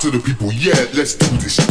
to the people, yeah, let's do this.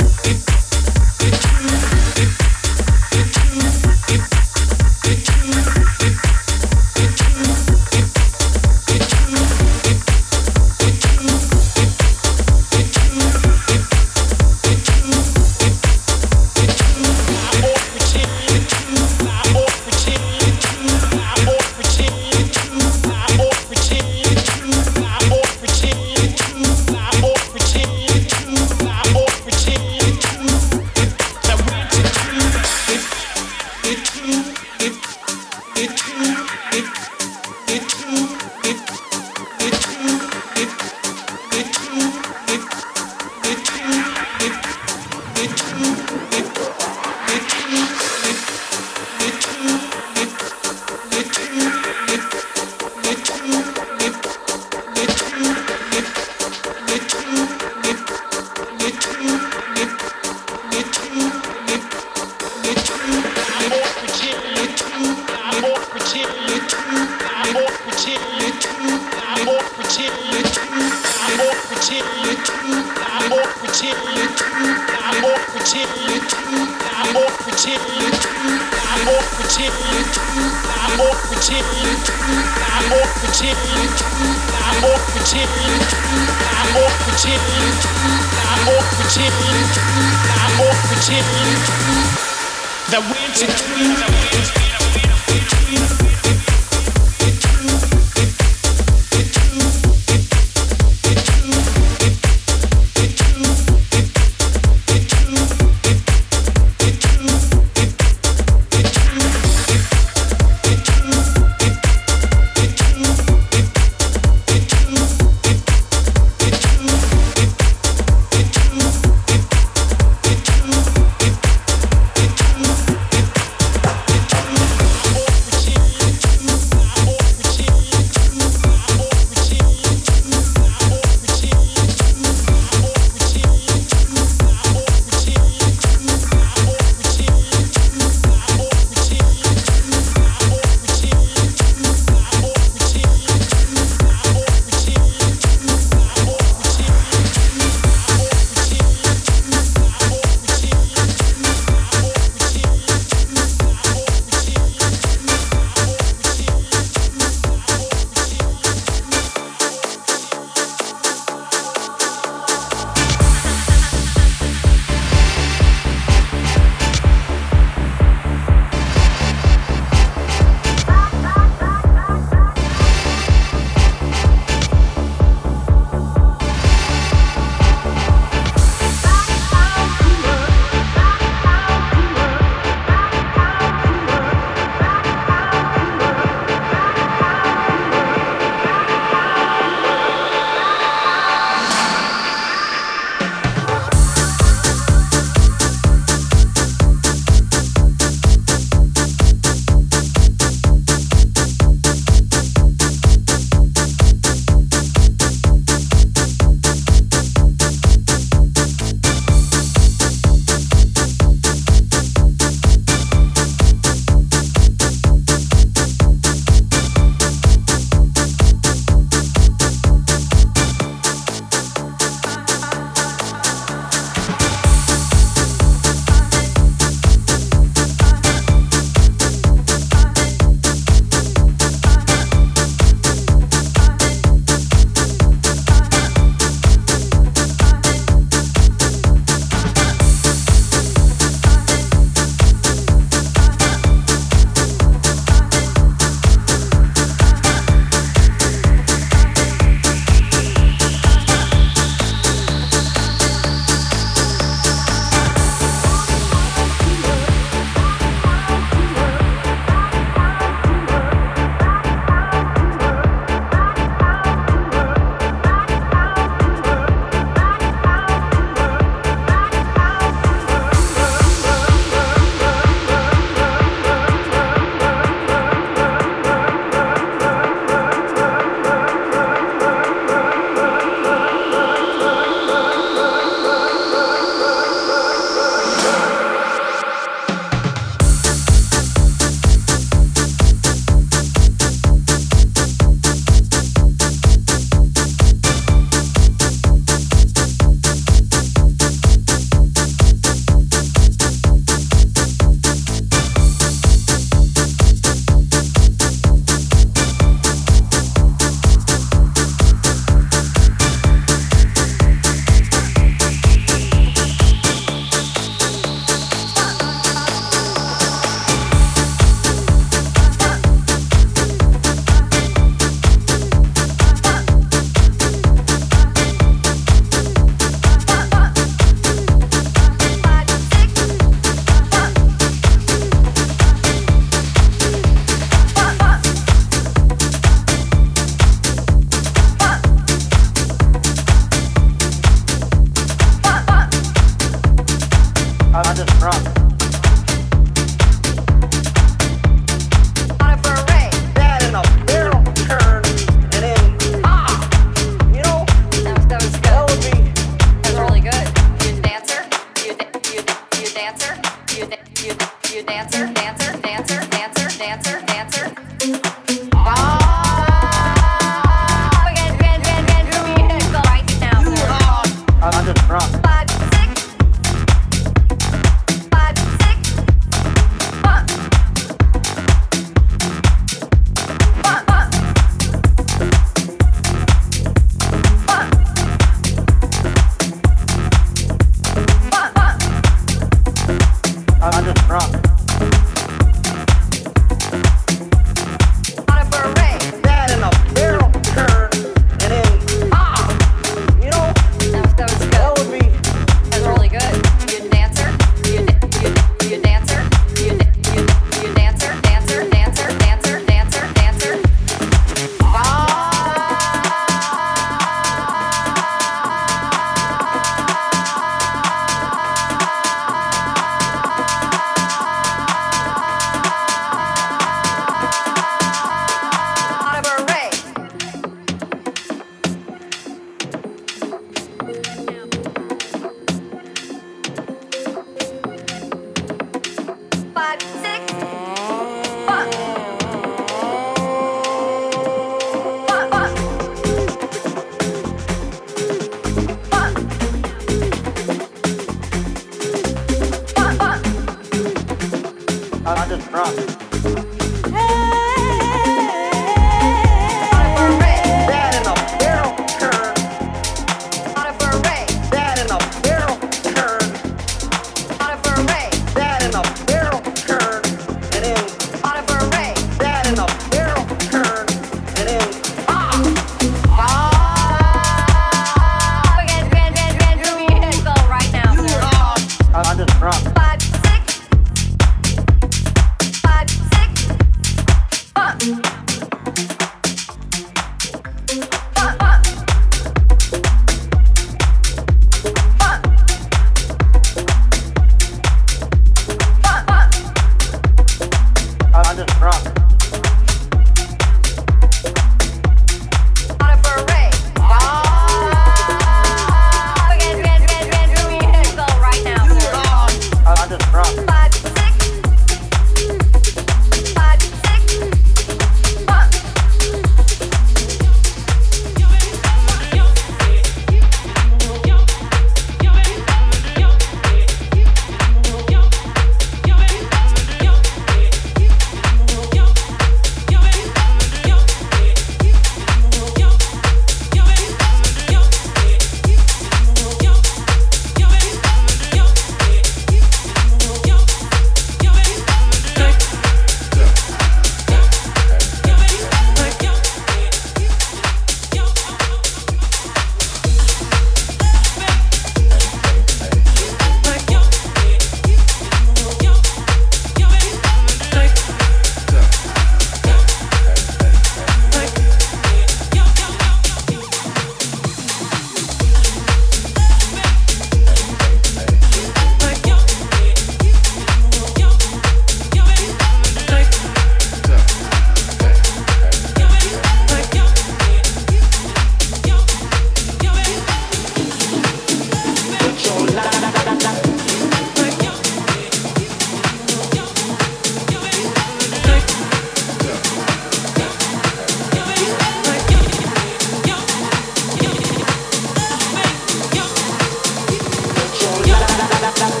la.